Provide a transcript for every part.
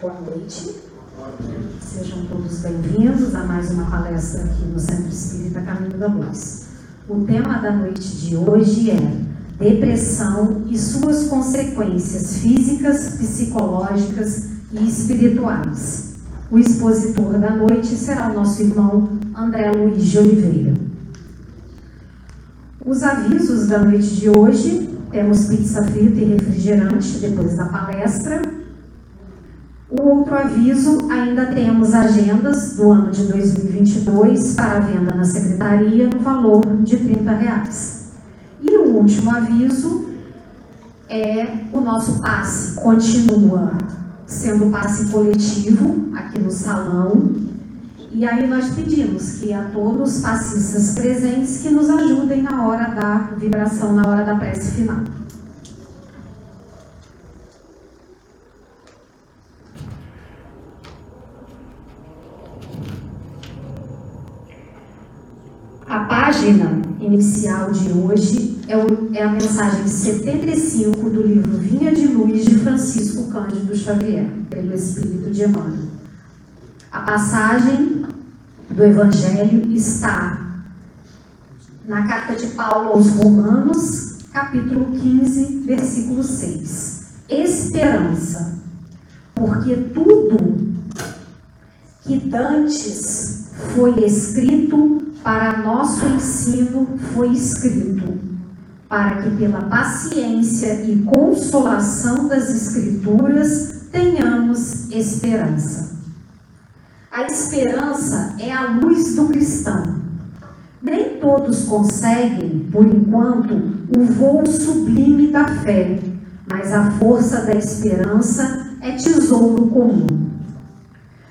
Boa noite. Sejam todos bem-vindos a mais uma palestra aqui no Centro Espírita Caminho da Luz. O tema da noite de hoje é depressão e suas consequências físicas, psicológicas e espirituais. O expositor da noite será o nosso irmão André Luiz de Oliveira. Os avisos da noite de hoje: temos pizza frita e refrigerante depois da palestra. Outro aviso: ainda temos agendas do ano de 2022 para venda na secretaria no valor de 30 reais. E o último aviso é o nosso passe continua sendo passe coletivo aqui no salão. E aí nós pedimos que a todos os passistas presentes que nos ajudem na hora da vibração, na hora da prece final. A página inicial de hoje é, o, é, a mensagem 75 do livro Vinha de Luz de Francisco Cândido Xavier, pelo Espírito de Emmanuel. A passagem do Evangelho está na carta de Paulo aos Romanos, capítulo 15, versículo 6. Esperança, porque tudo que dantes foi escrito para nosso ensino foi escrito, para que pela paciência e consolação das Escrituras tenhamos esperança. A esperança é a luz do cristão. Nem todos conseguem, por enquanto, o voo sublime da fé, mas a força da esperança é tesouro comum.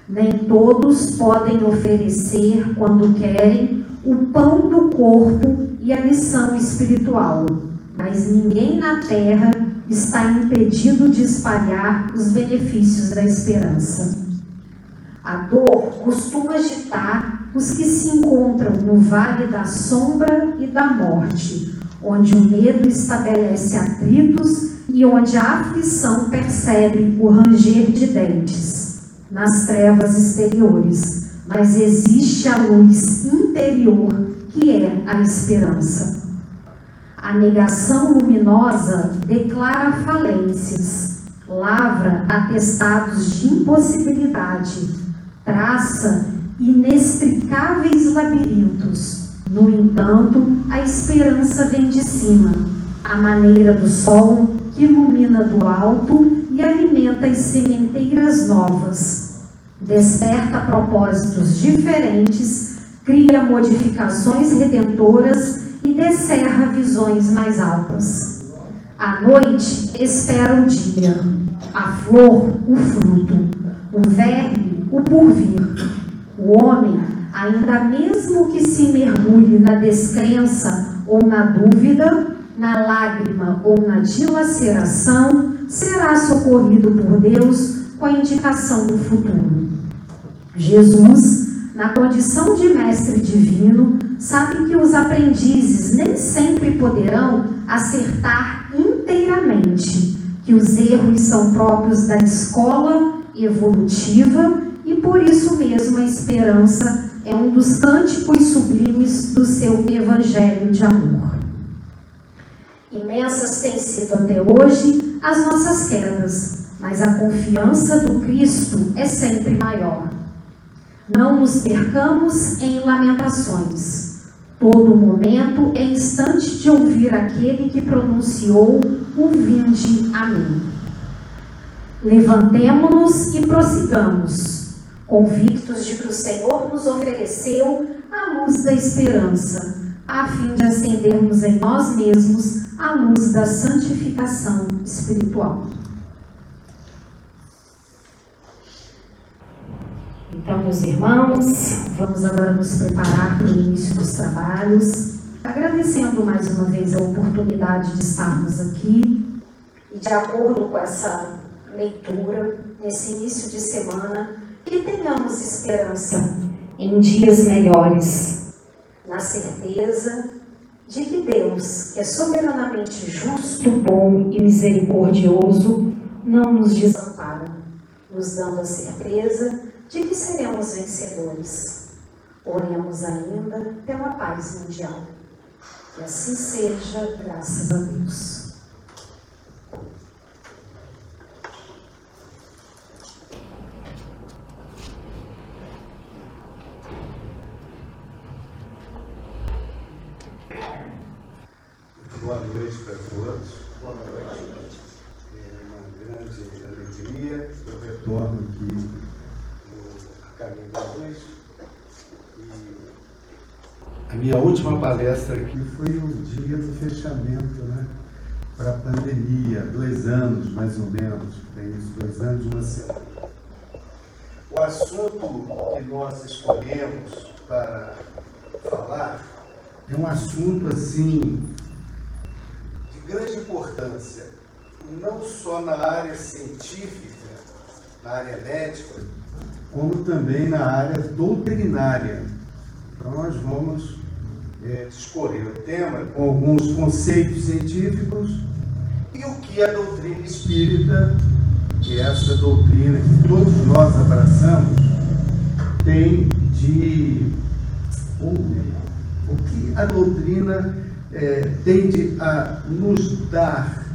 Nem todos podem oferecer, quando querem, o pão do corpo e a missão espiritual, mas ninguém na terra está impedido de espalhar os benefícios da esperança. A dor costuma agitar os que se encontram no vale da sombra e da morte, onde o medo estabelece atritos e onde a aflição percebe o ranger de dentes nas trevas exteriores, mas existe a luz interior que é a esperança. A negação luminosa declara falências, lavra atestados de impossibilidade, traça inextricáveis labirintos. No entanto, a esperança vem de cima, à maneira do sol que ilumina do alto e alimenta as sementeiras novas, desperta propósitos diferentes, cria modificações redentoras e descerra visões mais altas. A noite espera o dia, a flor o fruto, o verme o porvir. O homem, ainda mesmo que se mergulhe na descrença ou na dúvida, na lágrima ou na dilaceração, será socorrido por Deus com a indicação do futuro. Jesus, na condição de mestre divino, sabe que os aprendizes nem sempre poderão acertar inteiramente, que os erros são próprios da escola evolutiva e por isso mesmo a esperança é um dos cânticos sublimes do seu evangelho de amor. Imensas têm sido até hoje as nossas quedas, mas a confiança do Cristo é sempre maior. Não nos percamos em lamentações. Todo momento é instante de ouvir aquele que pronunciou o vinde a mim. Levantemo-nos e prossigamos, convictos de que o Senhor nos ofereceu a luz da esperança, a fim de acendermos em nós mesmos a luz da santificação espiritual. Então, meus irmãos, vamos agora nos preparar para o início dos trabalhos, agradecendo mais uma vez a oportunidade de estarmos aqui e, de acordo com essa leitura, nesse início de semana, que tenhamos esperança em dias melhores, na certeza de que Deus, que é soberanamente justo, bom e misericordioso, não nos desampara. nos dando a certeza de que seremos vencedores. Oremos ainda pela paz mundial. Que assim seja, graças a Deus. Boa noite para todos. Boa noite. É uma grande alegria eu retorno aqui no Caminho da Luz. E a minha última palestra aqui foi o dia do fechamento, né? Para a pandemia, dois anos mais ou menos, tem isso, dois anos e uma semana. O assunto que nós escolhemos para falar é um assunto assim grande importância, não só na área científica, na área médica, como também na área doutrinária. Então, nós vamos é, discorrer o tema com alguns conceitos científicos e o que a doutrina espírita, que é essa doutrina que todos nós abraçamos, tem de. o, o que a doutrina é, tende a nos dar,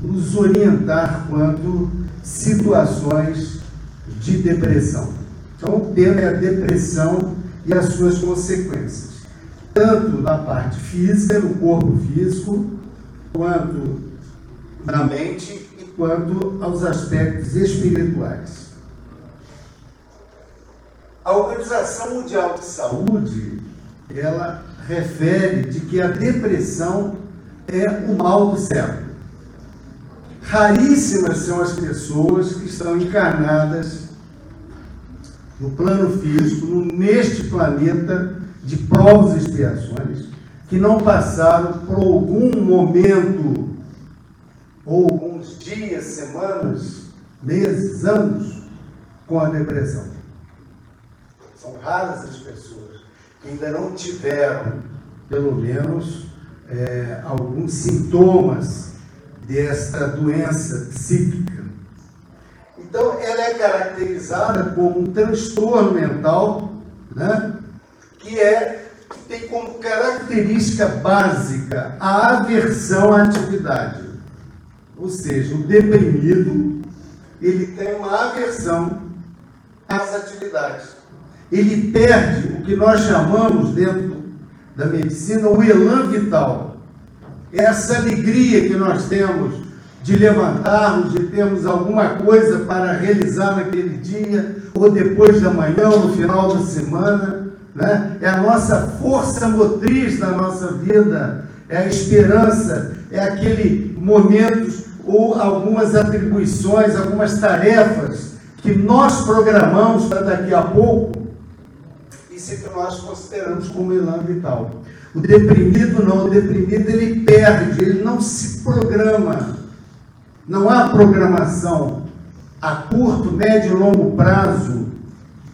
nos orientar quanto situações de depressão. Então, o tema é a depressão e as suas consequências, tanto na parte física, no corpo físico, quanto na mente e quanto aos aspectos espirituais. A Organização Mundial de Saúde, ela refere de que a depressão é o mal do século. Raríssimas são as pessoas que estão encarnadas no plano físico, neste planeta de provas e expiações, que não passaram por algum momento, ou alguns dias, semanas, meses, anos, com a depressão. São raras as pessoas ainda não tiveram, pelo menos, é, alguns sintomas desta doença psíquica. Então, ela é caracterizada como um transtorno mental, né, que é tem como característica básica a aversão à atividade. Ou seja, o deprimido, ele tem uma aversão às atividades ele perde o que nós chamamos dentro da medicina o elan vital. Essa alegria que nós temos de levantarmos, de termos alguma coisa para realizar naquele dia, ou depois da manhã, ou no final da semana, né? é a nossa força motriz da nossa vida, é a esperança, é aquele momento ou algumas atribuições, algumas tarefas que nós programamos para daqui a pouco isso que nós consideramos como elan vital. O deprimido não, o deprimido ele perde, ele não se programa. Não há programação a curto, médio e longo prazo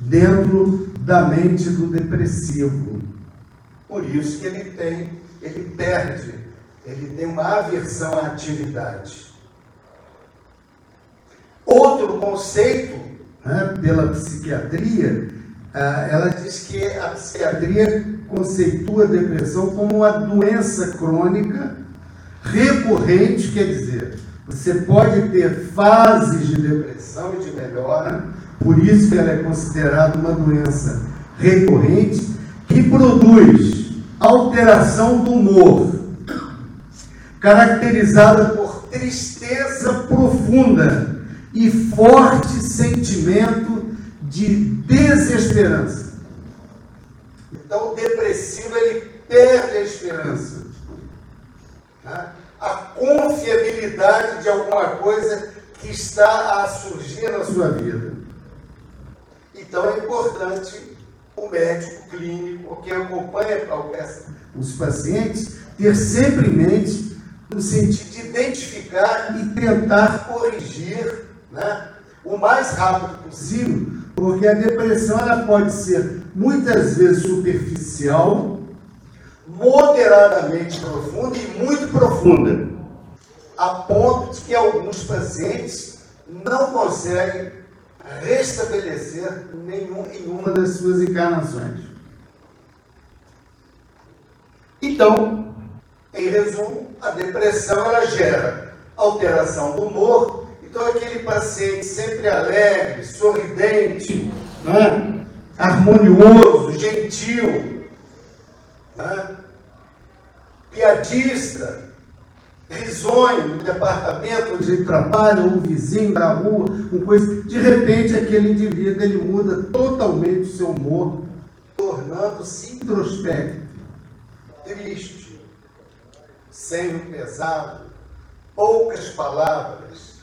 dentro da mente do depressivo. Por isso que ele tem, ele perde, ele tem uma aversão à atividade. Outro conceito né, pela psiquiatria ah, ela diz que a psiquiatria conceitua a depressão como uma doença crônica recorrente, quer dizer, você pode ter fases de depressão e de melhora, por isso ela é considerada uma doença recorrente, que produz alteração do humor, caracterizada por tristeza profunda e forte sentimento de desesperança. Então, o depressivo ele perde a esperança, tá? a confiabilidade de alguma coisa que está a surgir na sua vida. Então, é importante o médico clínico, que acompanha os pacientes, ter sempre em mente no sentido de identificar e tentar corrigir né, o mais rápido possível porque a depressão ela pode ser muitas vezes superficial, moderadamente profunda e muito profunda, a ponto de que alguns pacientes não conseguem restabelecer nenhum, em uma das suas encarnações. Então, em resumo, a depressão ela gera alteração do humor. Então, aquele paciente sempre alegre, sorridente, né? harmonioso, gentil, né? piadista, risonho no departamento trabalha, ou um vizinho da rua, uma coisa. De repente, aquele indivíduo ele muda totalmente o seu humor, tornando-se introspecto, triste, senho pesado, poucas palavras,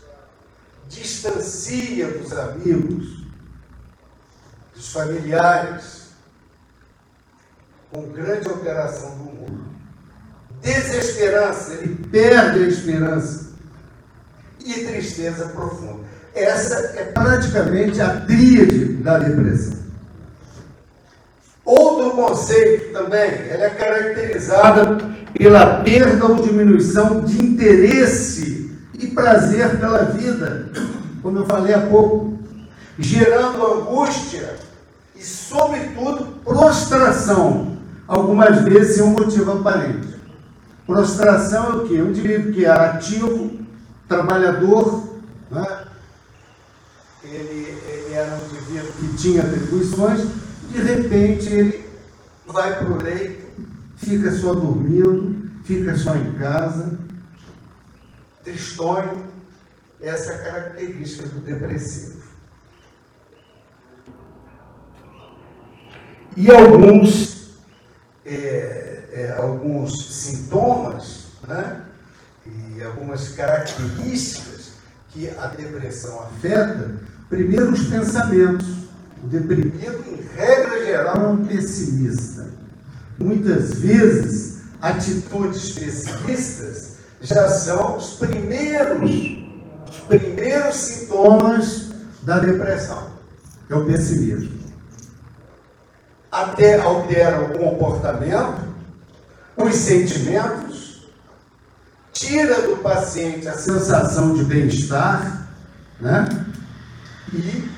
distancia dos amigos, dos familiares, com grande alteração do humor desesperança, ele perde a esperança e tristeza profunda. Essa é praticamente a tríade da depressão. Outro conceito também, ela é caracterizada pela perda ou diminuição de interesse e prazer pela vida, como eu falei há pouco, gerando angústia e, sobretudo, prostração, algumas vezes sem um motivo aparente. Prostração é o quê? Um indivíduo que era ativo, trabalhador, né? ele, ele era um indivíduo que tinha atribuições, de repente ele vai para o leito, fica só dormindo, fica só em casa, tristonho, essa é a característica do depressivo. E alguns é, é, alguns sintomas né, e algumas características que a depressão afeta. Primeiro, os pensamentos. O deprimido, em regra geral, é um pessimista. Muitas vezes, atitudes pessimistas já são os primeiros, os primeiros sintomas da depressão. É o pessimismo. Até altera o comportamento, os sentimentos, tira do paciente a sensação de bem-estar, né? E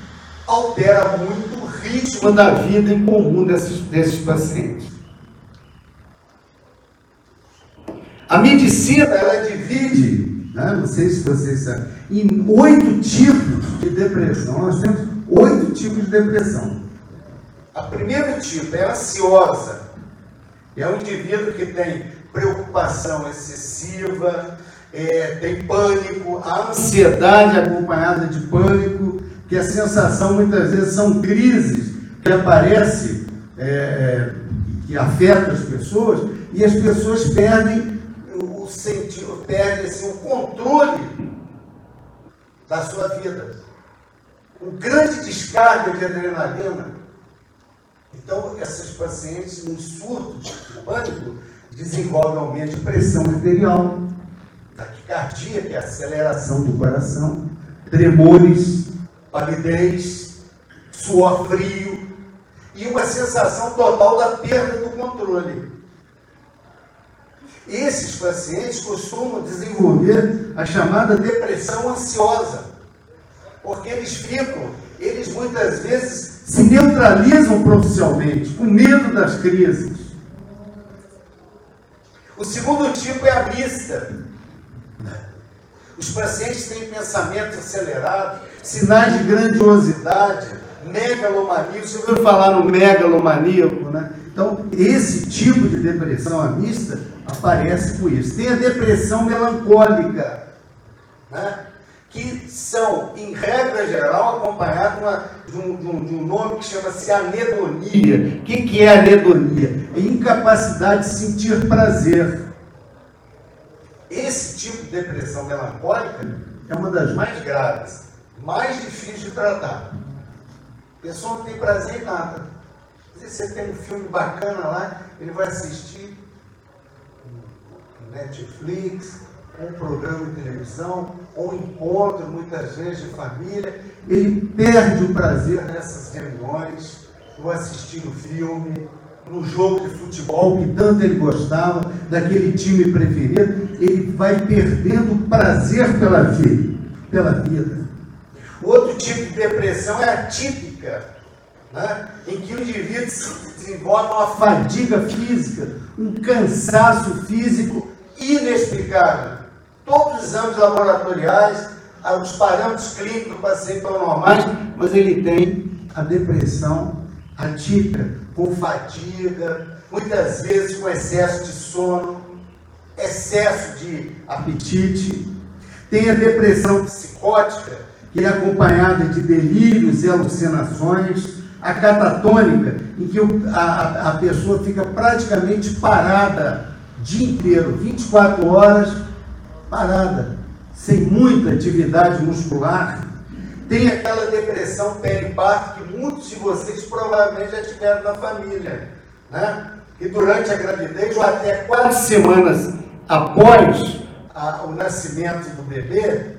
altera muito o ritmo da vida em comum desses, desses pacientes. A medicina ela divide, né? não sei se vocês sabem, em oito tipos de depressão. Nós temos oito tipos de depressão. A primeiro tipo é ansiosa, é um indivíduo que tem preocupação excessiva, é, tem pânico, a ansiedade acompanhada de pânico, que a sensação muitas vezes são crises que aparecem, é, é, que afetam as pessoas, e as pessoas perdem o sentido, perdem assim, o controle da sua vida. Um grande descarga de adrenalina então, esses pacientes, em surto de pânico, desenvolvem aumento de pressão arterial, taquicardia, que é a aceleração do coração, tremores, palidez, suor frio e uma sensação total da perda do controle. Esses pacientes costumam desenvolver a chamada depressão ansiosa, porque eles ficam, eles muitas vezes se neutralizam profissionalmente, com medo das crises. O segundo tipo é a mista. Os pacientes têm pensamentos acelerados, sinais de grandiosidade, megalomania. Você ouviu falar no megalomaníaco, né? Então, esse tipo de depressão amista aparece com isso. Tem a depressão melancólica, né? Que são, em regra geral, acompanhados de um, de, um, de um, nome que chama-se anedonia. O que, que é anedonia? É incapacidade de sentir prazer. Esse tipo de depressão melancólica é uma das mais graves, mais difíceis de tratar. A pessoa não tem prazer em nada. Se você tem um filme bacana lá, ele vai assistir Netflix, um programa de televisão, ou um encontro, muitas vezes, de família, ele perde o prazer nessas reuniões, no assistir o filme, no jogo de futebol que tanto ele gostava, daquele time preferido, ele vai perdendo o prazer pela vida, pela vida. Outro tipo de depressão é atípica, né? em que o indivíduo se desenvolve uma fadiga física, um cansaço físico inexplicável. Todos os exames laboratoriais, os parâmetros clínicos do paciente estão normais, mas ele tem a depressão atípica, com fadiga, muitas vezes com excesso de sono, excesso de apetite. Tem a depressão psicótica, que é acompanhada de delírios e alucinações. A catatônica, em que a, a pessoa fica praticamente parada o dia inteiro, 24 horas parada, sem muita atividade muscular. Tem aquela depressão periparto que muitos de vocês provavelmente já tiveram na família, né? E durante a gravidez ou até quatro semanas após a, o nascimento do bebê,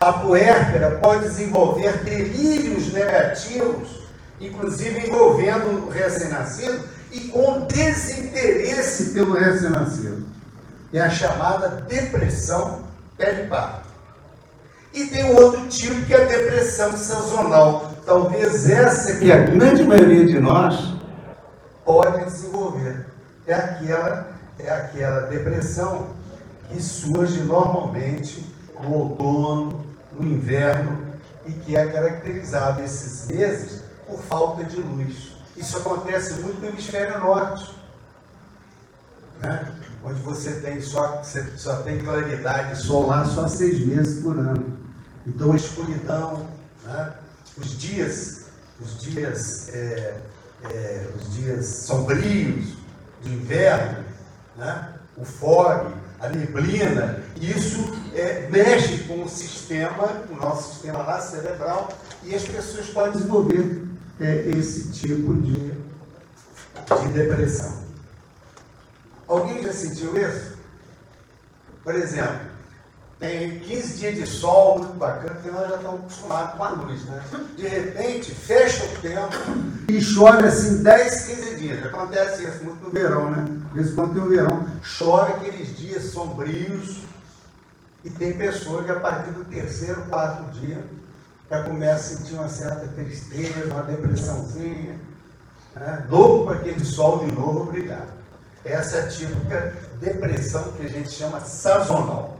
a puérpera pode desenvolver delírios negativos, inclusive envolvendo o recém-nascido e com desinteresse pelo recém-nascido. É a chamada depressão periparto. E tem um outro tipo que é a depressão sazonal. Talvez essa que a grande maioria de nós pode desenvolver. É aquela, é aquela depressão que surge normalmente no outono, no inverno e que é caracterizado esses meses por falta de luz. Isso acontece muito no hemisfério norte, né? Onde você tem só, você só tem claridade solar só seis meses por ano. Então a escuridão, né? os dias, os dias, é, é, os dias sombrios do inverno, né? o fog, a neblina, isso é, mexe com o sistema, o nosso sistema lá cerebral, e as pessoas podem desenvolver é, esse tipo de, de depressão. Alguém já sentiu isso? Por exemplo, tem 15 dias de sol, muito bacana, porque nós já estamos acostumados com a luz, né? De repente, fecha o tempo e chove assim 10, 15 dias. Acontece isso muito no verão, né? Às vezes quando tem o verão, chove aqueles dias sombrios e tem pessoas que a partir do terceiro, quarto dia já começa a sentir uma certa tristeza, uma depressãozinha, né? louco para aquele sol de novo brilhar. Essa é a típica depressão que a gente chama sazonal.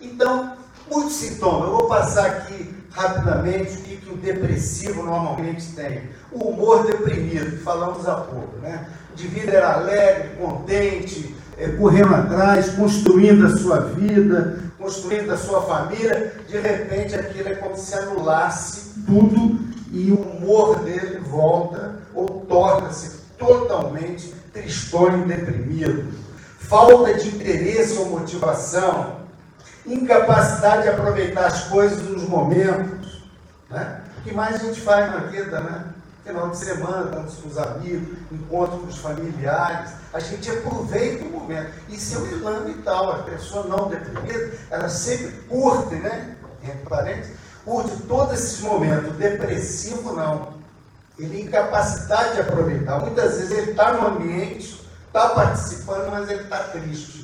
Então, muitos sintomas. Eu vou passar aqui rapidamente o que, que o depressivo normalmente tem. O humor deprimido, falamos há pouco, né? De vida era alegre, contente, é, correndo atrás, construindo a sua vida, construindo a sua família. De repente, aquilo é como se anulasse tudo e o humor dele volta ou torna-se totalmente tristonho e deprimido. Falta de interesse ou motivação incapacidade de aproveitar as coisas nos momentos. Né? O que mais a gente faz na vida, né? Final de semana, estamos com os amigos, encontro com os familiares, a gente aproveita o momento. Isso é um elan vital. A pessoa não deprimida, ela sempre curte, né? Entre parênteses, curte todos esses momentos. depressivo, não. Ele incapacitado de aproveitar. Muitas vezes ele está no ambiente, está participando, mas ele está triste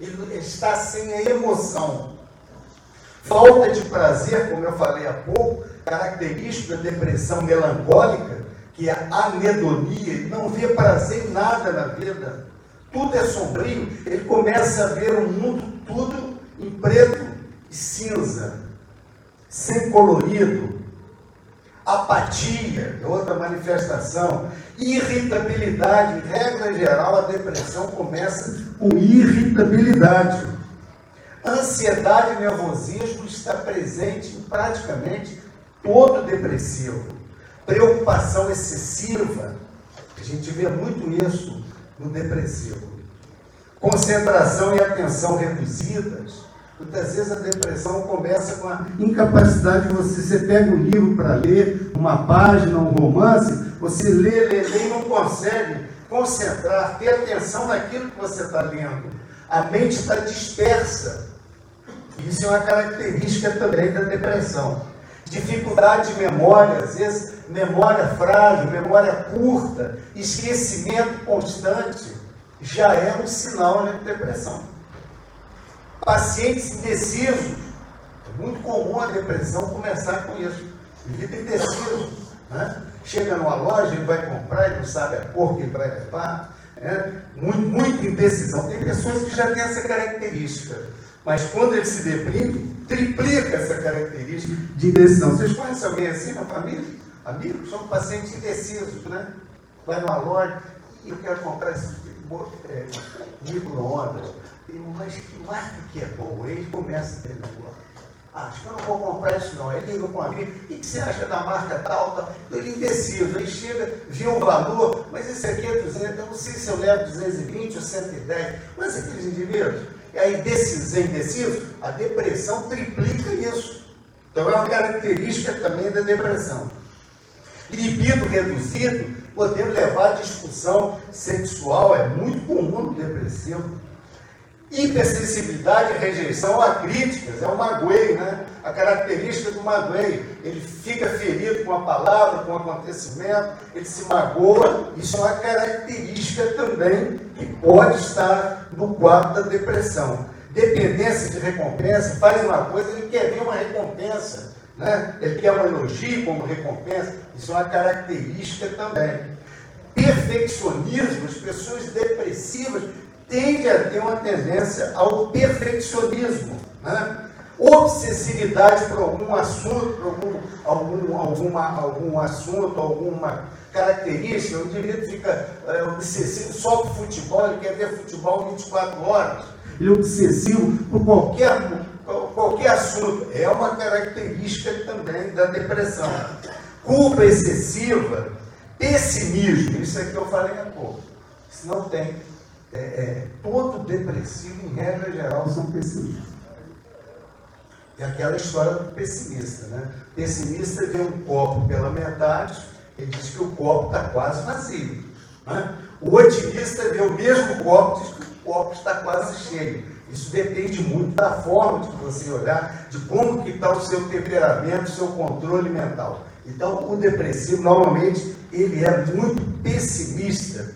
ele está sem a emoção. Falta de prazer, como eu falei há pouco, característica da depressão melancólica, que é a anedonia, ele não vê prazer em nada na vida. Tudo é sombrio, ele começa a ver o mundo tudo em preto e cinza, sem colorido. Apatia, é outra manifestação. Irritabilidade, em regra geral, a depressão começa com irritabilidade. Ansiedade e nervosismo está presente em praticamente todo depressivo. Preocupação excessiva, a gente vê muito isso no depressivo. Concentração e atenção reduzidas. Muitas vezes a depressão começa com a incapacidade de você, você pega um livro para ler, uma página, um romance, você lê, lê, lê e não consegue concentrar, ter atenção naquilo que você está lendo. A mente está dispersa. Isso é uma característica também da depressão. Dificuldade de memória, às vezes memória frágil, memória curta, esquecimento constante, já é um sinal de depressão. Pacientes indecisos, muito comum a depressão começar com isso. Ele fica indeciso. Né? Chega numa loja, ele vai comprar, ele não sabe a cor que vai levar. Né? Muito, muita indecisão. Tem pessoas que já têm essa característica. Mas quando ele se deprime, triplica essa característica de indecisão. Vocês conhecem alguém assim na família? Amigos? São pacientes indecisos, né? Vai numa loja e eu quero comprar esse é, Mas que marca que é boa? Ele começa a ter negócio. Ah, acho que eu não vou comprar isso não. Aí liga com um amigo, o que você acha da marca tal? tal? Ele indeciso, aí chega, vê o valor, mas esse aqui é 200, eu não sei se eu levo 220 ou 110, mas aqueles indivíduos, e aí indeciso, indeciso, a depressão triplica isso. Então é uma característica também da depressão. Libido reduzido, podemos levar a discussão sexual, é muito comum no depressivo. Hipersensibilidade e rejeição a críticas, é o magoei, né? A característica do magoei. Ele fica ferido com a palavra, com o acontecimento, ele se magoa. Isso é uma característica também que pode estar no quadro da depressão. Dependência de recompensa, faz uma coisa, ele quer ver uma recompensa. Né? Ele quer um elogio como recompensa. Isso é uma característica também. Perfeccionismo, as pessoas depressivas tende a ter uma tendência ao perfeccionismo, né? obsessividade por algum assunto, por algum, algum, alguma, algum assunto, alguma característica, o indivíduo fica é, obsessivo só por futebol, ele quer ver futebol 24 horas, ele é obsessivo por qualquer, qualquer assunto, é uma característica também da depressão. Culpa excessiva, pessimismo, isso é que eu falei há pouco, se não tem é, é, todo depressivo, em regra geral, são pessimistas. É aquela história do pessimista, né? O pessimista vê um copo pela metade, ele diz que o copo está quase vazio. Né? O otimista vê o mesmo copo e diz que o copo está quase cheio. Isso depende muito da forma de você olhar, de como que está o seu temperamento, o seu controle mental. Então, o depressivo, normalmente, ele é muito pessimista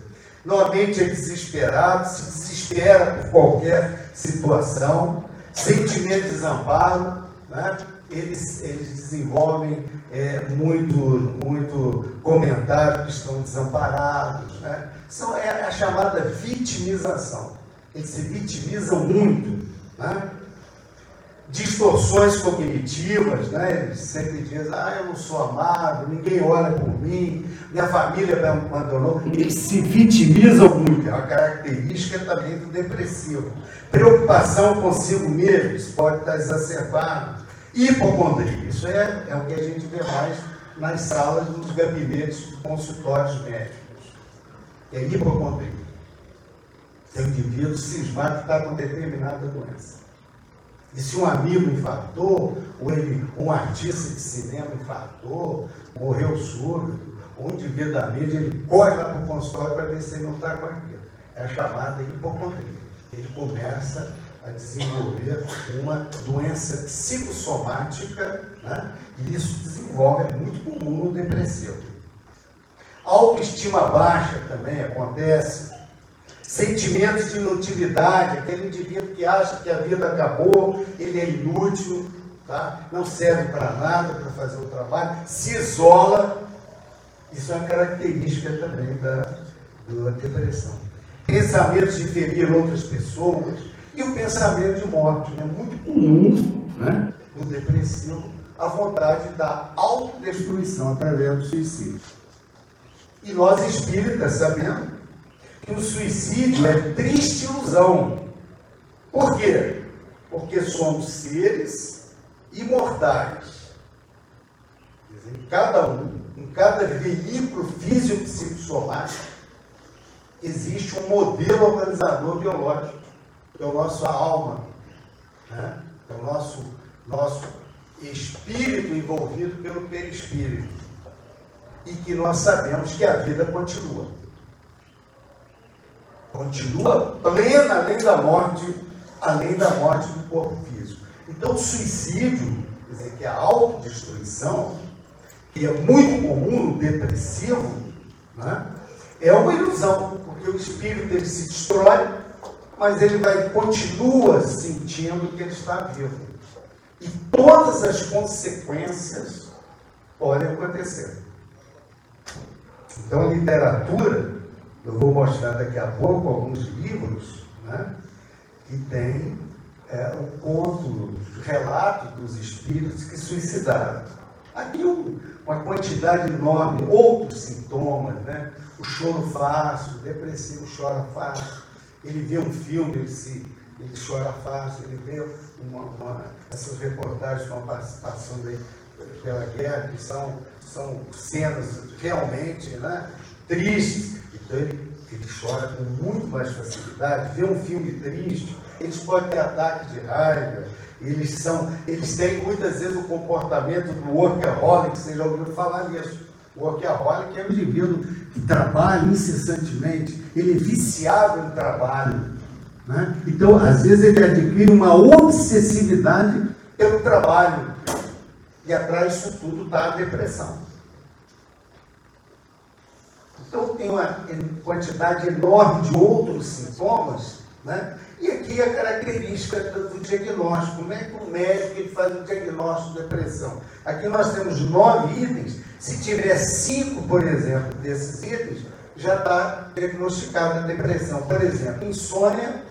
Normalmente é desesperado, se desespera por qualquer situação, sentimento de desamparo, né? eles, eles desenvolvem é, muito, muito comentário que estão desamparados. Né? São, é a chamada vitimização. Eles se vitimizam muito. Né? Distorções cognitivas, né? Ele sempre diz, ah, eu não sou amado, ninguém olha por mim, minha família me abandonou. Eles se vitimizam muito, é uma característica também do depressivo. Preocupação consigo mesmo, isso pode estar exacerbado. Hipocondria, isso é, é o que a gente vê mais nas salas dos gabinetes consultórios médicos. É hipocondria. É o indivíduo cismado que está com determinada doença. E se um amigo infartou, ou ele, um artista de cinema infartou, morreu surdo, ou um indivíduo da mídia, ele corre lá para o consultório para ver se ele não está com aquilo. É chamada hipocondria. Ele começa a desenvolver uma doença psicossomática, né? e isso desenvolve, é muito comum no depressivo. Autoestima baixa também acontece, sentimentos de inutilidade, aquele indivíduo que acha que a vida acabou, ele é inútil, tá? não serve para nada para fazer o trabalho, se isola. Isso é uma característica também da, da depressão. Pensamentos de ferir outras pessoas e o pensamento de morte. É muito comum né, no depressivo a vontade da autodestruição através do suicídio. E nós espíritas sabemos que o suicídio é triste ilusão. Por quê? Porque somos seres imortais. Em cada um, em cada veículo físico-psicossomático, existe um modelo organizador biológico, que é o nosso alma, né? é o nosso, nosso espírito envolvido pelo perispírito. E que nós sabemos que a vida continua continua plena além da morte, além da morte do corpo físico. Então, o suicídio, quer dizer, que é a autodestruição, que é muito comum no depressivo, né, é uma ilusão, porque o espírito ele se destrói, mas ele vai continua sentindo que ele está vivo. E todas as consequências podem acontecer. Então, literatura, eu vou mostrar daqui a pouco alguns livros, né, que tem é, um conto, relato dos espíritos que suicidaram. Aqui um, uma quantidade enorme, outros sintomas, né? o choro fácil, o depressivo chora fácil, ele vê um filme, ele, se, ele chora fácil, ele vê uma, uma, essas reportagens que estão passando aí pela guerra, que são, são cenas realmente né, tristes. Então ele, chora com muito mais facilidade, vê um filme triste, eles podem ter ataque de raiva, eles são, eles têm muitas vezes o comportamento do workaholic, vocês já ouviram falar nisso. O workaholic é um indivíduo que trabalha incessantemente, ele é viciado em trabalho. Né? Então, às vezes, ele adquire uma obsessividade pelo trabalho. E atrás disso tudo está a depressão. Então, tem uma quantidade enorme de outros sintomas né? E aqui a característica do diagnóstico, como é que o médico ele faz o diagnóstico de depressão? Aqui nós temos nove itens, se tiver cinco, por exemplo, desses itens, já está diagnosticada a depressão. Por exemplo, insônia,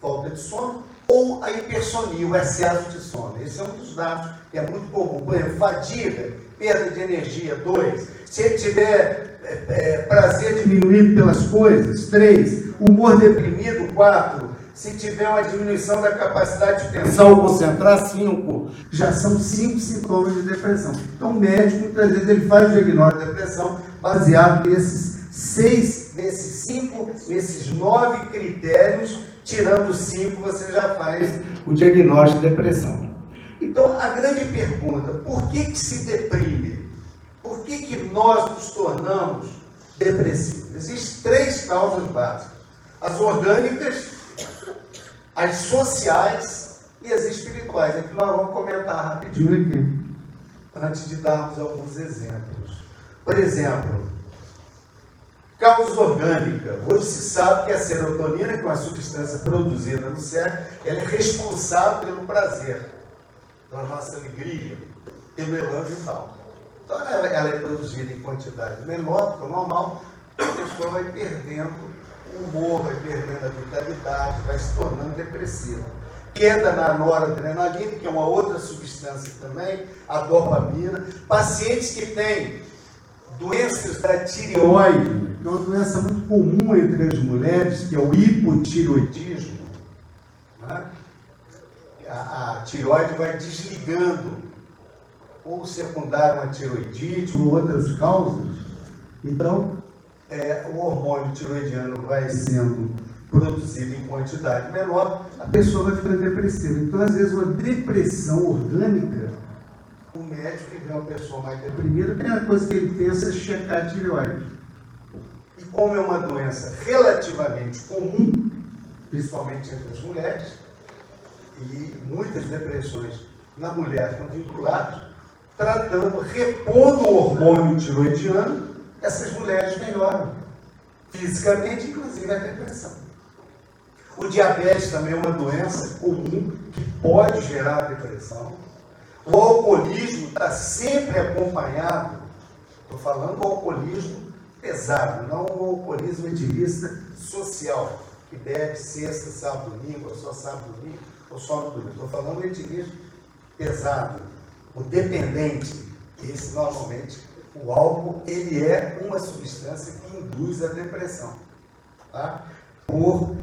falta de sono, ou a hipersonia, o excesso de sono. Esse é um dos dados que é muito comum. Por exemplo, fadiga, perda de energia, dois. Se ele tiver é, é, prazer diminuído pelas coisas, três. Humor deprimido, quatro se tiver uma diminuição da capacidade de pensar ou concentrar, cinco. Já são cinco sintomas de depressão. Então, o médico, muitas vezes, ele faz o diagnóstico de depressão baseado nesses seis, nesses cinco, nesses nove critérios, tirando cinco, você já faz o diagnóstico de depressão. Então, a grande pergunta, por que, que se deprime? Por que, que nós nos tornamos depressivos? Existem três causas básicas. As orgânicas, as sociais e as espirituais. É que nós vamos comentar rapidinho aqui, antes de darmos alguns exemplos. Por exemplo, causa orgânica. Hoje se sabe que a serotonina, que é uma substância produzida no cérebro, ela é responsável pelo prazer, pela nossa alegria, pelo elan vital. Então ela, ela é produzida em quantidade menor que o normal, a pessoa vai perdendo o humor vai perdendo a vitalidade, vai se tornando depressivo. Queda na noradrenalina, que é uma outra substância também, a dopamina. Pacientes que têm doenças da tireoide, que é uma doença muito comum entre as mulheres, que é o hipotiroidismo. A, a tireoide vai desligando, ou secundário uma tiroidite, ou outras causas. Então, é, o hormônio tiroidiano vai sendo produzido em quantidade menor, a pessoa vai ficando depressiva. Então, às vezes, uma depressão orgânica, o médico que vê uma pessoa mais deprimida, a primeira coisa que ele pensa é checar a tireoide. E como é uma doença relativamente comum, principalmente entre as mulheres, e muitas depressões na mulher estão vinculadas, tratando, repondo o hormônio tiroidiano, essas mulheres melhoram. Fisicamente, inclusive a depressão. O diabetes também é uma doença comum que pode gerar depressão. O alcoolismo está sempre acompanhado, estou falando do alcoolismo pesado, não o alcoolismo edilista social, que bebe sexta, sábado, domingo, ou só sábado, domingo, ou só no. Estou falando do edilista pesado, o dependente, que esse normalmente o álcool ele é uma substância que induz a depressão, tá? por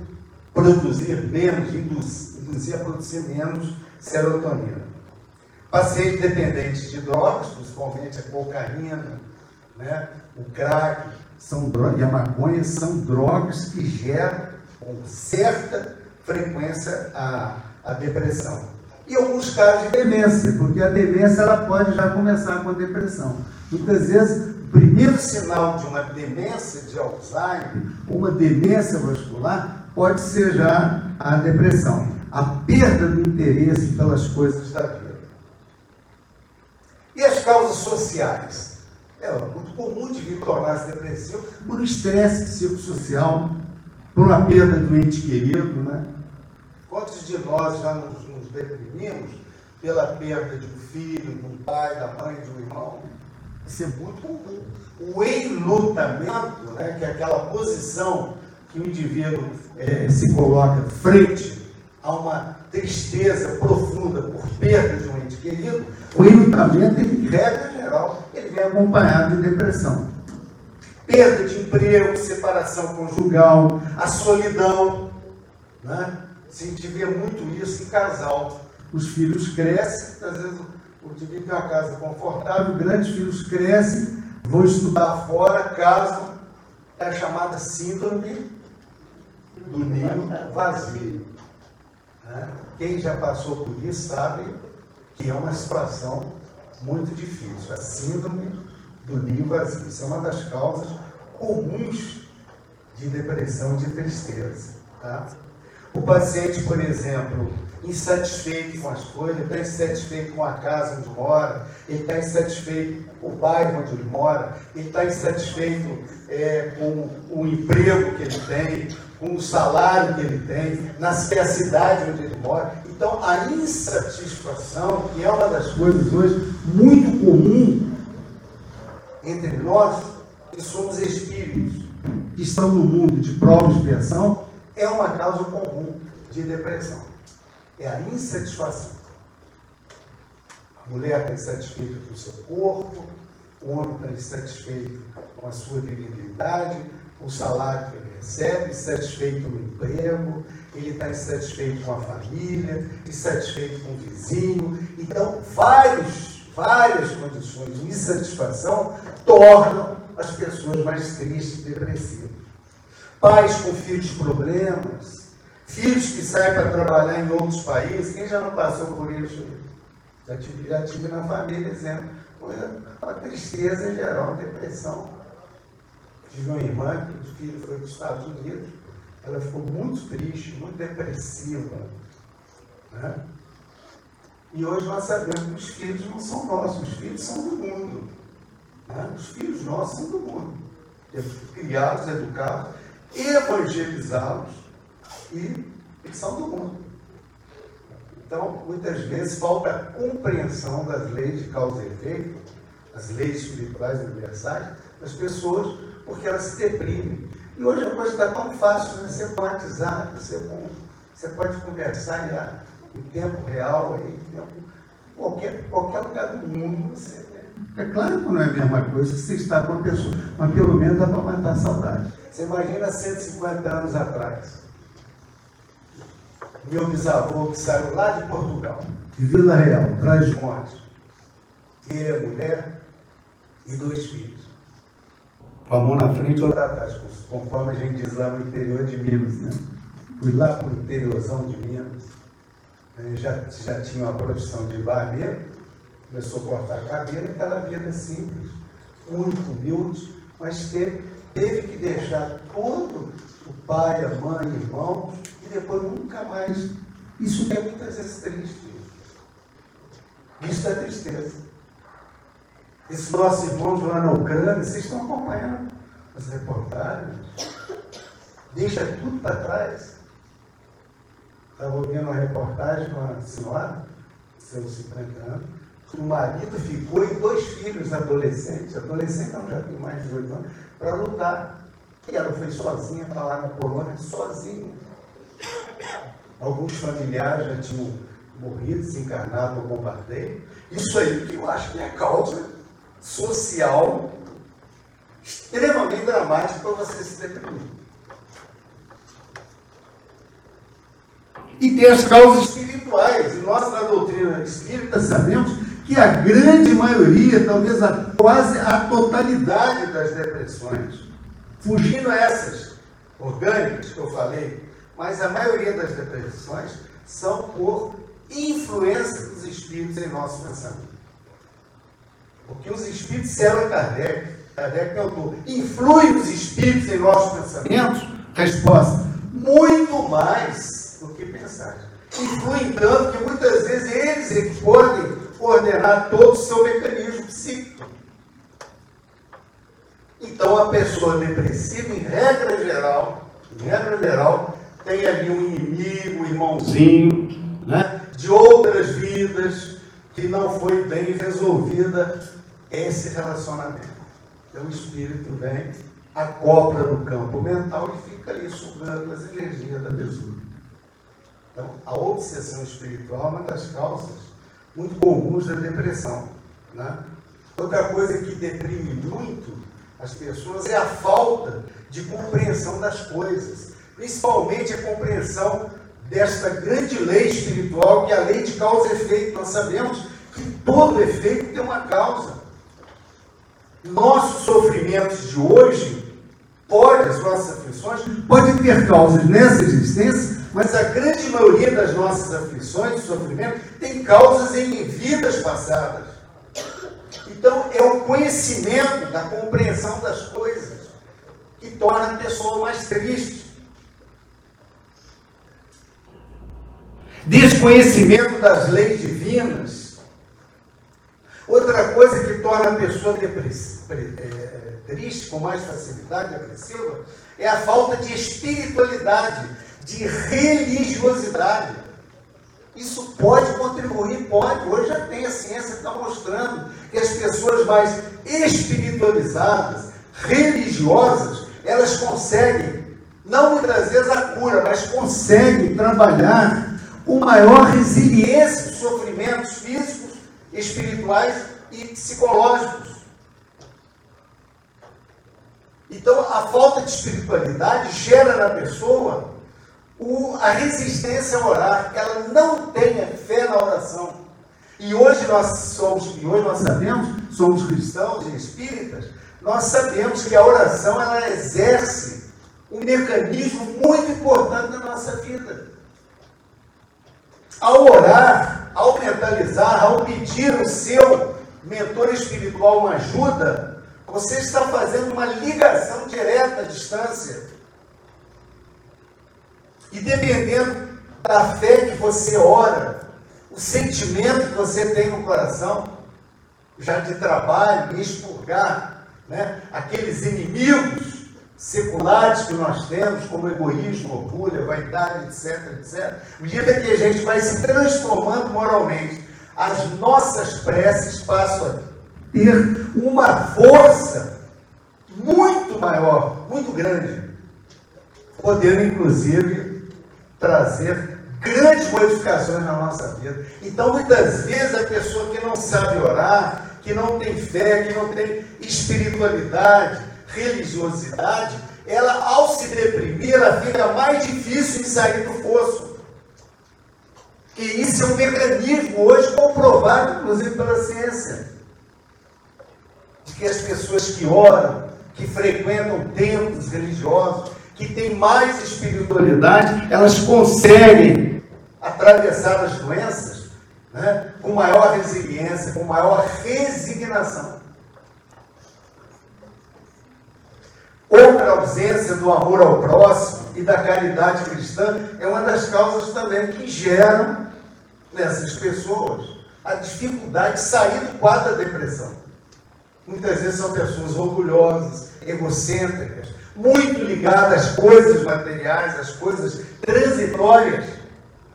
produzir menos, induz, induzir a produzir menos serotonina. Pacientes dependentes de drogas, principalmente a cocaína, né, o crack, são drogas, e a maconha são drogas que geram com certa frequência a, a depressão. E alguns casos de demência, porque a demência ela pode já começar com a depressão. Muitas vezes, o primeiro sinal de uma demência de Alzheimer, uma demência vascular, pode ser já a depressão, a perda do interesse pelas coisas da vida. E as causas sociais? É muito comum de vir tornar-se depressivo por estresse psicossocial, por uma perda do ente querido, né? Quantos de nós já nos, nos deprimimos pela perda de um filho, de um pai, da mãe, de um irmão. Isso é muito comum. O enlutamento, né, que é aquela posição que o indivíduo é, se coloca frente a uma tristeza profunda por perda de um ente querido, o enlutamento, em regra geral, ele vem acompanhado de depressão. Perda de emprego, separação conjugal, a solidão. Né? Se vê muito isso em casal. Os filhos crescem, às vezes indivíduo tem uma casa confortável, grandes filhos crescem, vão estudar fora, casam, é a chamada síndrome do ninho vazio. Né? Quem já passou por isso sabe que é uma situação muito difícil. A síndrome do ninho vazio. Isso é uma das causas comuns de depressão e de tristeza. Tá? O paciente, por exemplo, insatisfeito com as coisas, está insatisfeito com a casa onde mora, ele está insatisfeito com o bairro onde ele mora, ele está insatisfeito é, com o emprego que ele tem, com o salário que ele tem, na cidade onde ele mora. Então, a insatisfação, que é uma das coisas hoje muito comum entre nós, que somos espíritos, que estão no mundo de prova e expiação, é uma causa comum de depressão. É a insatisfação. A mulher está insatisfeita com o seu corpo, o homem está insatisfeito com a sua dignidade, o salário que ele recebe, insatisfeito no emprego, ele está insatisfeito com a família, insatisfeito com o vizinho. Então, vários, várias condições de insatisfação tornam as pessoas mais tristes depressivas. Pais com filhos problemas, filhos que saem para trabalhar em outros países, quem já não passou por isso? Já tive, já tive na família exemplo. Uma tristeza em geral, depressão. Tive uma irmã que o filho foi para os Estados Unidos, ela ficou muito triste, muito depressiva. Né? E hoje nós sabemos que os filhos não são nossos, os filhos são do mundo. Né? Os filhos nossos são do mundo. Temos que criá-los, educá-los, evangelizá-los e são do mundo. Então, muitas vezes falta a compreensão das leis de causa e efeito, as leis espirituais universais, das pessoas, porque elas se deprimem. E hoje a coisa está tão fácil, né? você pode WhatsApp, você, pode conversar já em tempo real, aí, em qualquer, qualquer lugar do mundo você é claro que não é a mesma coisa que você está com uma pessoa, mas pelo menos dá para matar a saudade. Você imagina 150 anos atrás. Meu bisavô que saiu lá de Portugal, de Vila Real, traz de monte, ele, mulher e dois filhos. Com a mão na frente outra atrás, conforme a gente diz lá no interior de Minas. Né? Fui lá para o interiorzão de Minas. Já, já tinha uma profissão de barbeiro começou a cortar cabelo, aquela vida simples, muito humilde, mas teve, teve que deixar todo o pai, a mãe, irmãos, e depois nunca mais. Isso é muitas vezes triste. Isso é tristeza. Esses nossos irmãos lá na Ucrânia, vocês estão acompanhando as reportagens, deixa tudo para trás. Estava ouvindo uma reportagem com uma senhora, seus 50 anos, o marido ficou e dois filhos adolescentes, adolescente não, já tem mais de 18 anos, para lutar. E ela foi sozinha para lá na Polônia, sozinha. Alguns familiares já tinham morrido, desencarnado no bombardeio. Isso aí que eu acho que é causa social extremamente dramática para você se deprimir. E tem as causas espirituais. E nós, na doutrina espírita, sabemos que a grande maioria, talvez a, quase a totalidade das depressões, fugindo essas orgânicas que eu falei, mas a maioria das depressões são por influência dos espíritos em nosso pensamento. Porque os espíritos disseram a Kardec, Kardec perguntou, influem os espíritos em nossos pensamentos? Resposta, muito mais do que pensar. Influem tanto que muitas vezes eles é que podem ordenar todo o seu mecanismo psíquico. Então a pessoa depressiva, em regra geral, em regra geral, tem ali um inimigo, um irmãozinho, né, de outras vidas, que não foi bem resolvida esse relacionamento. Então o espírito vem, acopla no campo mental e fica ali sugando as energias da pessoa. Então, a obsessão espiritual é uma das causas muito comuns da depressão. Né? Outra coisa que deprime muito as pessoas é a falta de compreensão das coisas, principalmente a compreensão desta grande lei espiritual, que é a lei de causa e efeito. Nós sabemos que todo efeito tem uma causa. Nossos sofrimentos de hoje, pode, as nossas aflições, podem ter causas nessa existência, mas a grande maioria das nossas aflições e sofrimentos tem causas em vidas passadas. Então, é o conhecimento da compreensão das coisas que torna a pessoa mais triste. Desconhecimento das leis divinas. Outra coisa que torna a pessoa é, triste com mais facilidade, agressiva, é a falta de espiritualidade, de religiosidade. Isso pode contribuir, pode. Hoje já tem a ciência que está mostrando que as pessoas mais espiritualizadas, religiosas, elas conseguem, não muitas vezes a cura, mas conseguem trabalhar com maior resiliência dos sofrimentos físicos, espirituais e psicológicos. Então, a falta de espiritualidade gera na pessoa o, a resistência a orar, ela não tem fé na oração. E hoje nós somos, e hoje nós sabemos, somos cristãos e espíritas, nós sabemos que a oração ela exerce um mecanismo muito importante na nossa vida. Ao orar, ao mentalizar, ao pedir o seu mentor espiritual uma ajuda, você está fazendo uma ligação direta à distância e dependendo da fé que você ora, o sentimento que você tem no coração, já de trabalho, expurgar né, aqueles inimigos seculares que nós temos, como egoísmo, orgulho, vaidade, etc, etc. Medida que a gente vai se transformando moralmente, as nossas preces passam a ter uma força muito maior, muito grande, podendo inclusive trazer grandes modificações na nossa vida. Então, muitas vezes, a pessoa que não sabe orar, que não tem fé, que não tem espiritualidade, religiosidade, ela, ao se deprimir, ela fica mais difícil de sair do fosso. E isso é um mecanismo hoje comprovado, inclusive pela ciência, de que as pessoas que oram, que frequentam templos religiosos, que têm mais espiritualidade, elas conseguem atravessar as doenças né, com maior resiliência, com maior resignação. Outra ausência do amor ao próximo e da caridade cristã é uma das causas também que geram nessas pessoas a dificuldade de sair do quadro da depressão. Muitas vezes são pessoas orgulhosas, egocêntricas, muito ligado às coisas materiais, às coisas transitórias,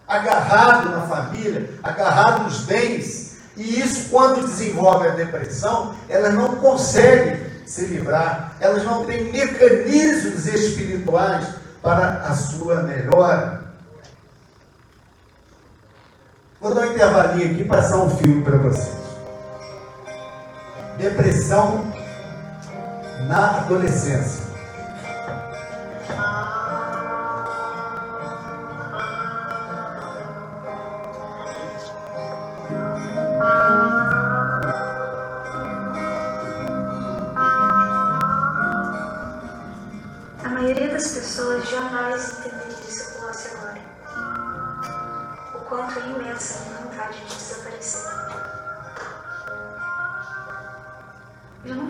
agarrado na família, agarrado nos bens. E isso, quando desenvolve a depressão, elas não conseguem se livrar, elas não têm mecanismos espirituais para a sua melhora. Vou dar um intervalinho aqui e passar um filme para vocês. Depressão na adolescência.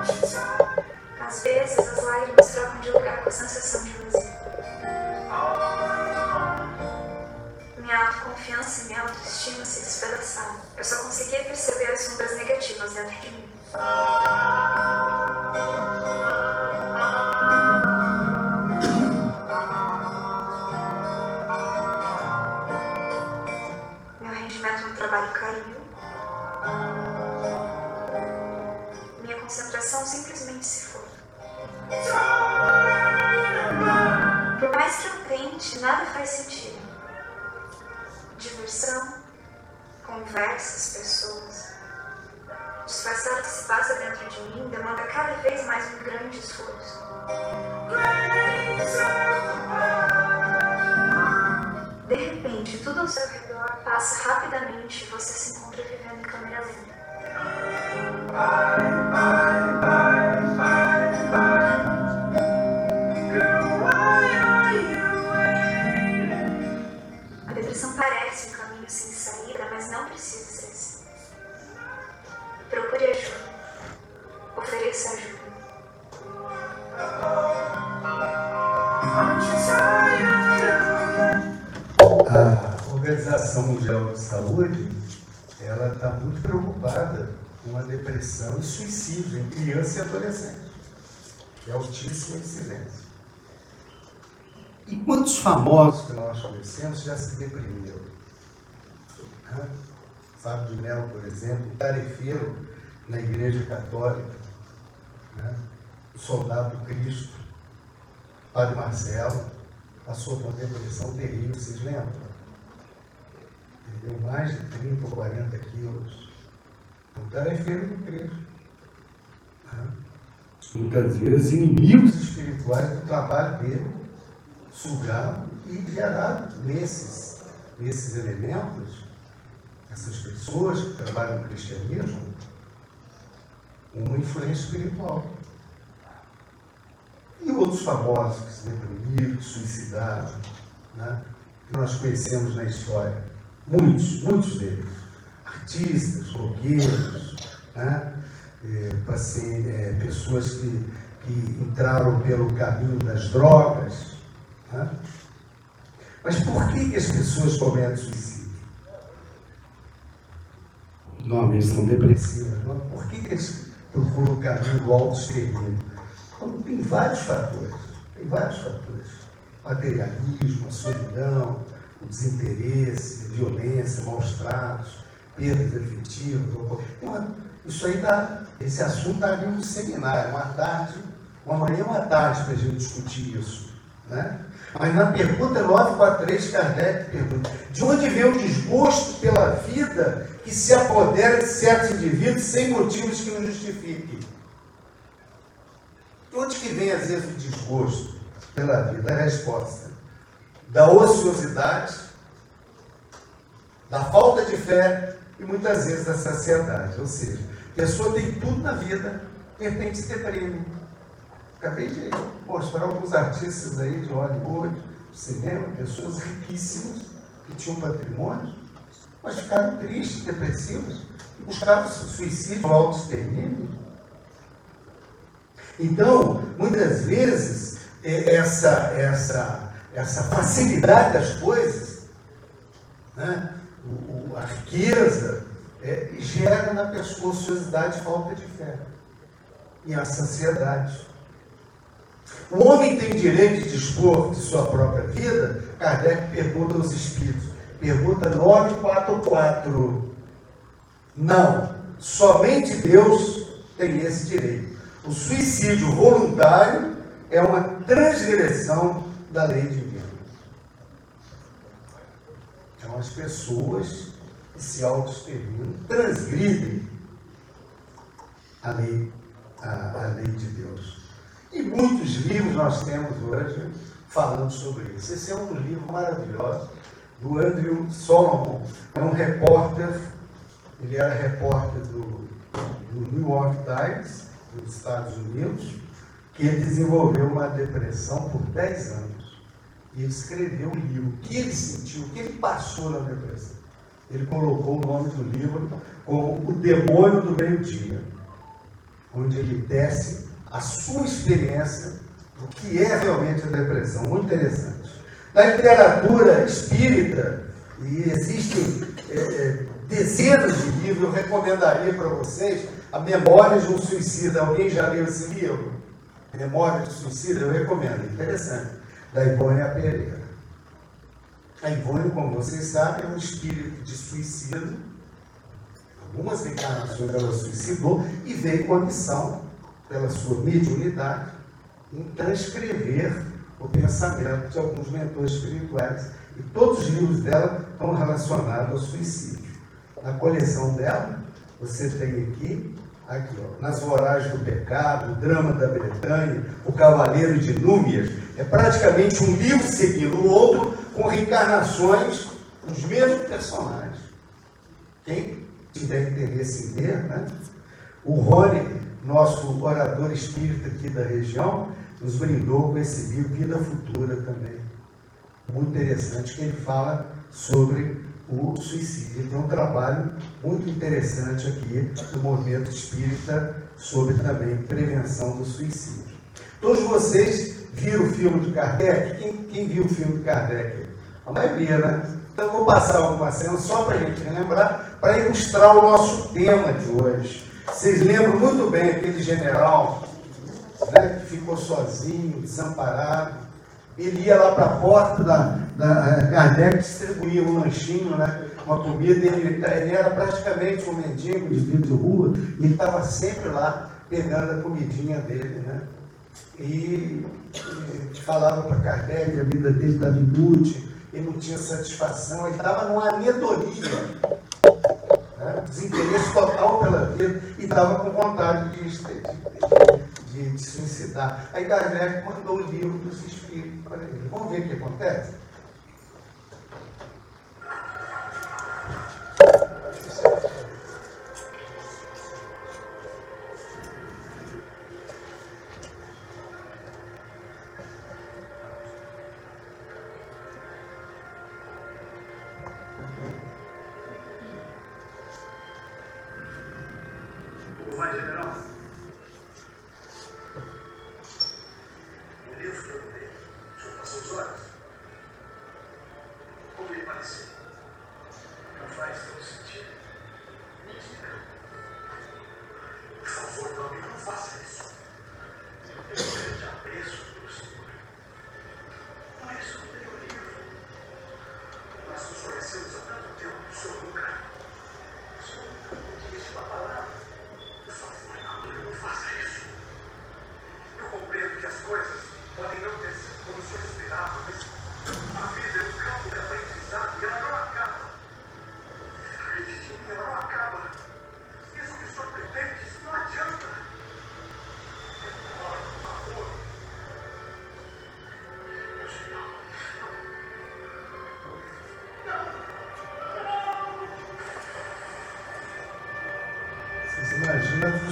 rochas. Às vezes as lágrimas trocam de lugar com a sensação de vazio. Minha autoconfiança e minha autoestima se despedaçaram. Eu só conseguia perceber as sombras negativas dentro de mim. Christ. Criança e adolescente. É altíssima incidência. E quantos famosos que nós conhecemos já se deprimiram? Hã? Fábio de Mello, por exemplo, tarefeiro na Igreja Católica, né? o soldado do Cristo, Padre Marcelo, passou por uma depressão terrível, vocês lembram? Perdeu mais de 30 ou 40 quilos. Um tarefeiro do Cristo. Muitas vezes inimigos espirituais do trabalho dele sugaram e geraram nesses, nesses elementos, essas pessoas que trabalham no cristianismo, uma influência espiritual. E outros famosos que se deprimiram, que suicidaram, né? que nós conhecemos na história. Muitos, muitos deles. Artistas, blogueiros, né? É, paci- é, pessoas que, que entraram pelo caminho das drogas. né? Mas por que, as pessoas cometem suicídio? Normalmente são depressivas. Por que, eles procuram o caminho do auto-extermínio? Então, tem vários fatores. Tem vários fatores. Materialismo, a solidão, o desinteresse, violência, maus tratos, perdas afetivas. ou- Uma- Isso aí dá. Esse assunto daria um seminário, uma tarde, uma manhã, uma tarde para a gente discutir isso. Né? Mas na pergunta 943, Kardec pergunta: de onde vem o desgosto pela vida que se apodera de certos indivíduos sem motivos que não justifiquem? De onde que vem, às vezes, o desgosto pela vida? A resposta: da ociosidade, da falta de fé e muitas vezes da saciedade. Ou seja, pessoa tem tudo na vida, de repente se deprime. Acabei de mostrar alguns artistas aí de Hollywood, cinema, pessoas riquíssimas que tinham patrimônio, mas ficaram tristes, depressivos, e buscaram suicídio, auto-extermínio. Então, muitas vezes, eh, essa, essa, essa facilidade das coisas, né, a riqueza, eh, gera na pessoa ociosidade falta de fé. E a saciedade. O homem tem direito de dispor de sua própria vida? Kardec pergunta aos espíritos. Pergunta 944. Não. Somente Deus tem esse direito. O suicídio voluntário é uma transgressão da lei divina. Então as pessoas se auto-exterminam transgridem a lei, a, a lei de Deus. E muitos livros nós temos hoje falando sobre isso. Esse é um livro maravilhoso do Andrew Solomon, é um repórter, ele era repórter do, do New York Times, dos Estados Unidos, que desenvolveu uma depressão por 10 anos. E escreveu um livro. O que ele sentiu, o que ele passou na depressão. Ele colocou o nome do livro como O Demônio do Meio-Dia, onde ele desce a sua experiência o que é realmente a depressão. Muito interessante. Na literatura espírita, e existem é, é, dezenas de livros, eu recomendaria para vocês a Memórias de um Suicida. Alguém já leu esse livro? Memórias de Suicida? Eu recomendo, interessante. Da Ivone Pereira. A Ivone, como vocês sabem, é um espírito de suicídio. Algumas encarnações ela suicidou e veio com a missão, pela sua mediunidade, em transcrever o pensamento de alguns mentores espirituais. E todos os livros dela estão relacionados ao suicídio. Na coleção dela, você tem aqui, aqui ó, Nas Voragens do Pecado, O Drama da Bretanha, O Cavaleiro de Númias. É praticamente um livro seguindo o outro, com reencarnações dos mesmos personagens. Quem tiver interesse em ver, né? O Rony, nosso orador espírita aqui da região, nos brindou com esse livro Vida Futura também. Muito interessante, que ele fala sobre o suicídio. Tem um trabalho muito interessante aqui do movimento espírita sobre também prevenção do suicídio. Todos vocês viram o filme de Kardec? Quem, quem viu o filme de Kardec? A maioria, né? Então eu vou passar alguma cena só para a gente lembrar, para ilustrar o nosso tema de hoje. Vocês lembram muito bem aquele general né, que ficou sozinho, desamparado. Ele ia lá para a porta da, da eh, Kardec, distribuía um lanchinho, né, uma comida, ele, ele era praticamente um mendigo de vida de rua, e ele estava sempre lá pegando a comidinha dele. Né? E, e falava para Kardec, a vida dele estava inútil, ele não tinha satisfação, ele estava numa anedonia, né? desinteresse total pela vida, e estava com vontade de, de, de, de suicidar. Aí Kardec mandou o livro dos espíritos para ele. Vamos ver o que acontece?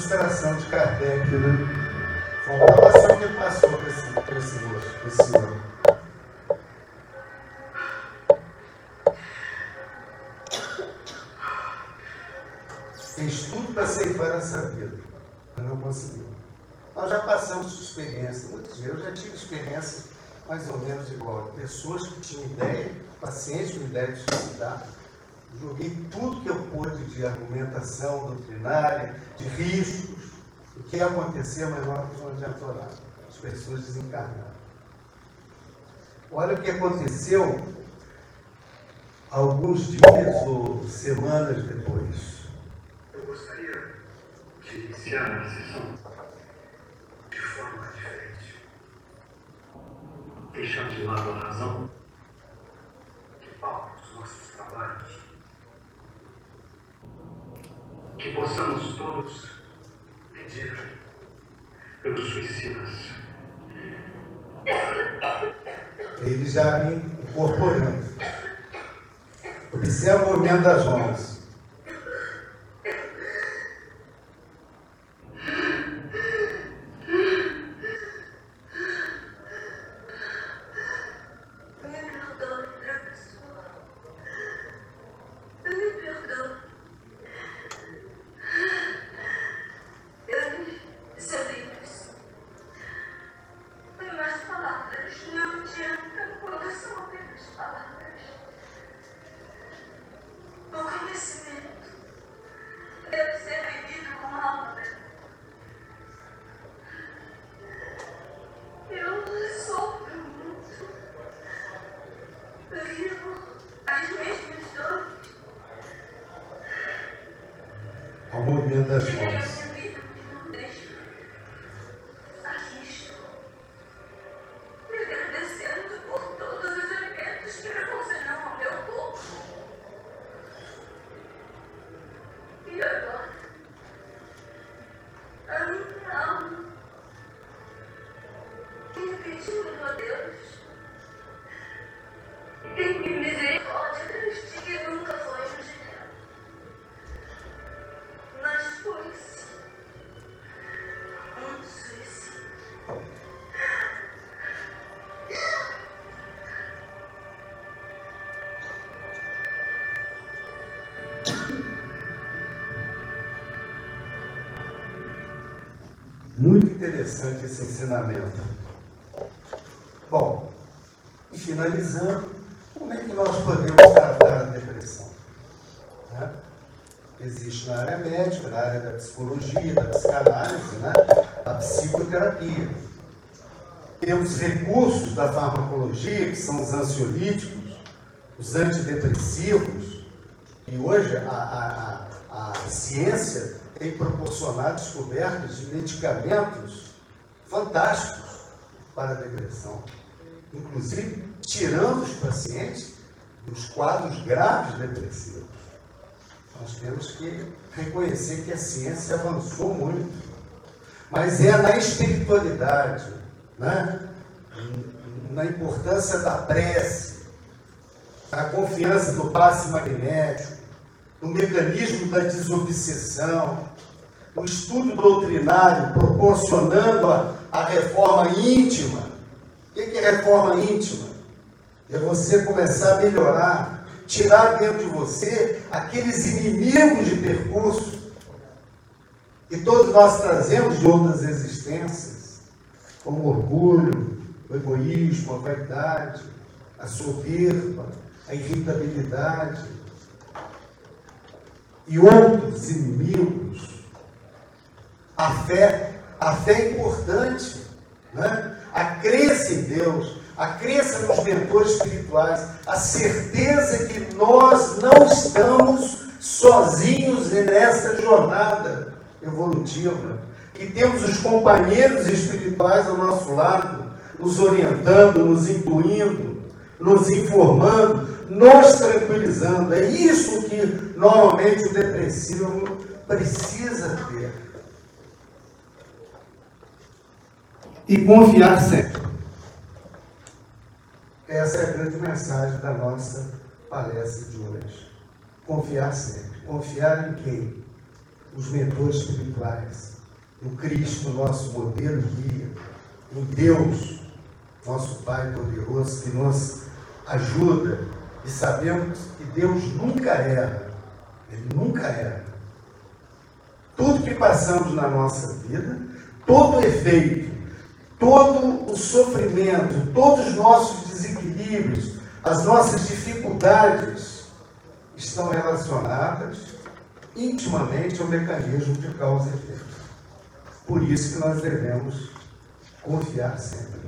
Frustração de Kardec, né? Faltava só o que ele passou para esse, para esse para esse homem. Fez tudo para ceifar essa vida, mas não conseguiu. Nós já passamos por experiência, muitas vezes eu já tive experiência mais ou menos igual. Pessoas que tinham ideia, pacientes com ideia de suicidar, joguei tudo de argumentação doutrinária, de riscos, o que ia acontecer, mas não adiantou nada. As pessoas desencarnaram. Olha o que aconteceu alguns dias ou semanas depois. eu gostaria de iniciar a sessão de forma diferente. Deixar de lado a razão que pauta os nossos trabalhos. Que possamos todos pedir pelos suicidas. Ele já me incorporando. Observa o movimento das mãos. Muito interessante esse ensinamento. Bom, e finalizando, como é que nós podemos tratar a depressão? Né? Existe na área médica, na área da psicologia, da psicanálise, né? a psicoterapia. Temos recursos da farmacologia, que são os ansiolíticos, os antidepressivos, e hoje a, a, a, a ciência tem proporcionado descobertas de medicamentos fantásticos para a depressão. Inclusive, tirando os pacientes dos quadros graves depressivos. Nós temos que reconhecer que a ciência avançou muito. Mas é na espiritualidade, né? na importância da prece, na confiança do passe magnético, no mecanismo da desobsessão, o estudo doutrinário proporcionando a, a reforma íntima. O que é reforma íntima? É você começar a melhorar, tirar dentro de você aqueles inimigos de percurso que todos nós trazemos de outras existências, como o orgulho, o egoísmo, a vaidade, a soberba, a irritabilidade e outros inimigos. A fé, a fé é importante, né? a crença em Deus, a crença nos mentores espirituais, a certeza que nós não estamos sozinhos nessa jornada evolutiva, que temos os companheiros espirituais ao nosso lado, nos orientando, nos incluindo, nos informando, nos tranquilizando. É isso que normalmente o depressivo precisa ter. E confiar sempre. Essa é a grande mensagem da nossa palestra de hoje. Confiar sempre. Confiar em quem? Os mentores espirituais. No Cristo, nosso modelo guia. Em Deus, nosso Pai poderoso, que nos ajuda. E sabemos que Deus nunca erra. Ele nunca erra. Tudo que passamos na nossa vida, todo efeito, todo o sofrimento, todos os nossos desequilíbrios, as nossas dificuldades estão relacionadas intimamente ao mecanismo de causa e efeito. Por isso que nós devemos confiar sempre.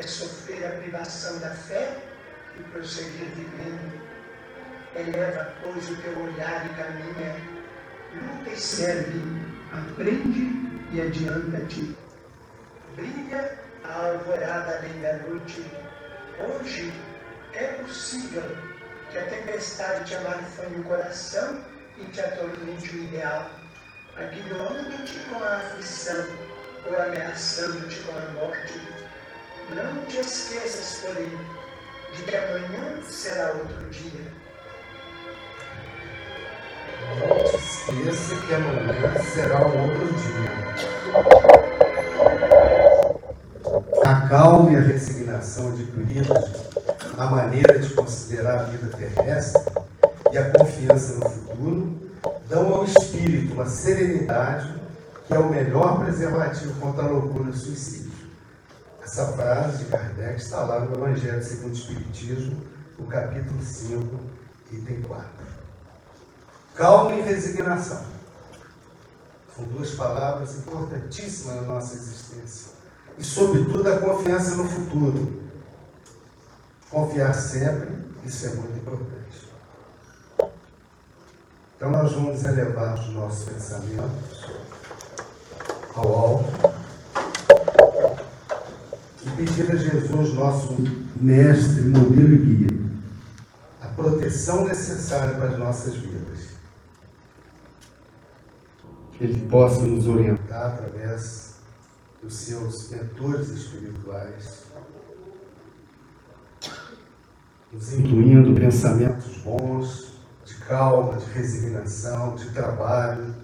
é sofrer a privação da fé e prosseguir vivendo. Eleva, pois, o teu olhar e caminha, luta e serve, aprende e adianta-te. Brilha a alvorada além da noite. Hoje É possível que a tempestade te amarfane o coração e te atormente o ideal, aguilhando-te com a aflição ou ameaçando-te com a morte. Não te esqueças, porém, de que amanhã será outro dia. Não te esqueça que amanhã será outro dia. A calma e a resignação adquiridas a maneira de considerar a vida terrestre e a confiança no futuro dão ao espírito uma serenidade que é o melhor preservativo contra a loucura e o suicídio. Essa frase de Kardec está lá no Evangelho segundo o Espiritismo, no capítulo 5, item 4. Calma e resignação. São duas palavras importantíssimas na nossa existência. E, sobretudo, a confiança no futuro. Confiar sempre, isso é muito importante. Então, nós vamos elevar os nossos pensamentos ao alto e pedir a Jesus, nosso mestre, modelo e guia, a proteção necessária para as nossas vidas. Que Ele possa nos orientar através dos seus mentores espirituais nos incluindo pensamentos bons, de calma, de resignação, de trabalho,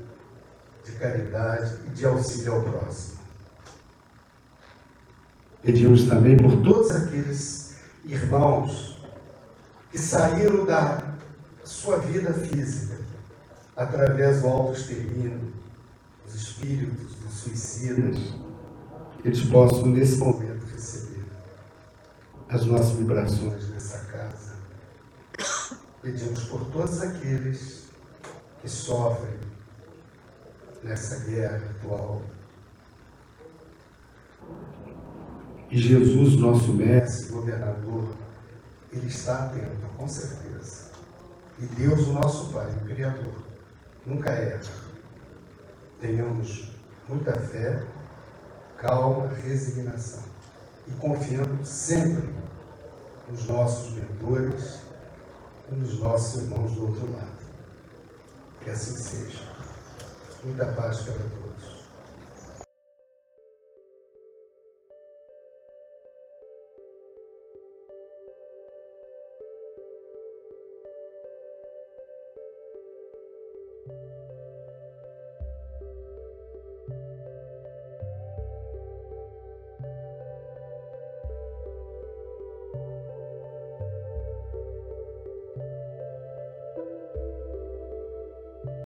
de caridade e de auxílio ao próximo. Pedimos também por todos aqueles irmãos que saíram da sua vida física através do autoextermínio, dos espíritos, dos suicidas, que eles possam nesse momento receber as nossas vibrações nessa casa. Pedimos por todos aqueles que sofrem nessa guerra atual. E Jesus, nosso mestre, governador, ele está atento, com certeza. E Deus, o nosso Pai, o Criador, nunca erra. Tenhamos muita fé, calma, resignação e confiando sempre nos nossos mentores e nos nossos irmãos do outro lado. Que assim seja. Muita paz para todos.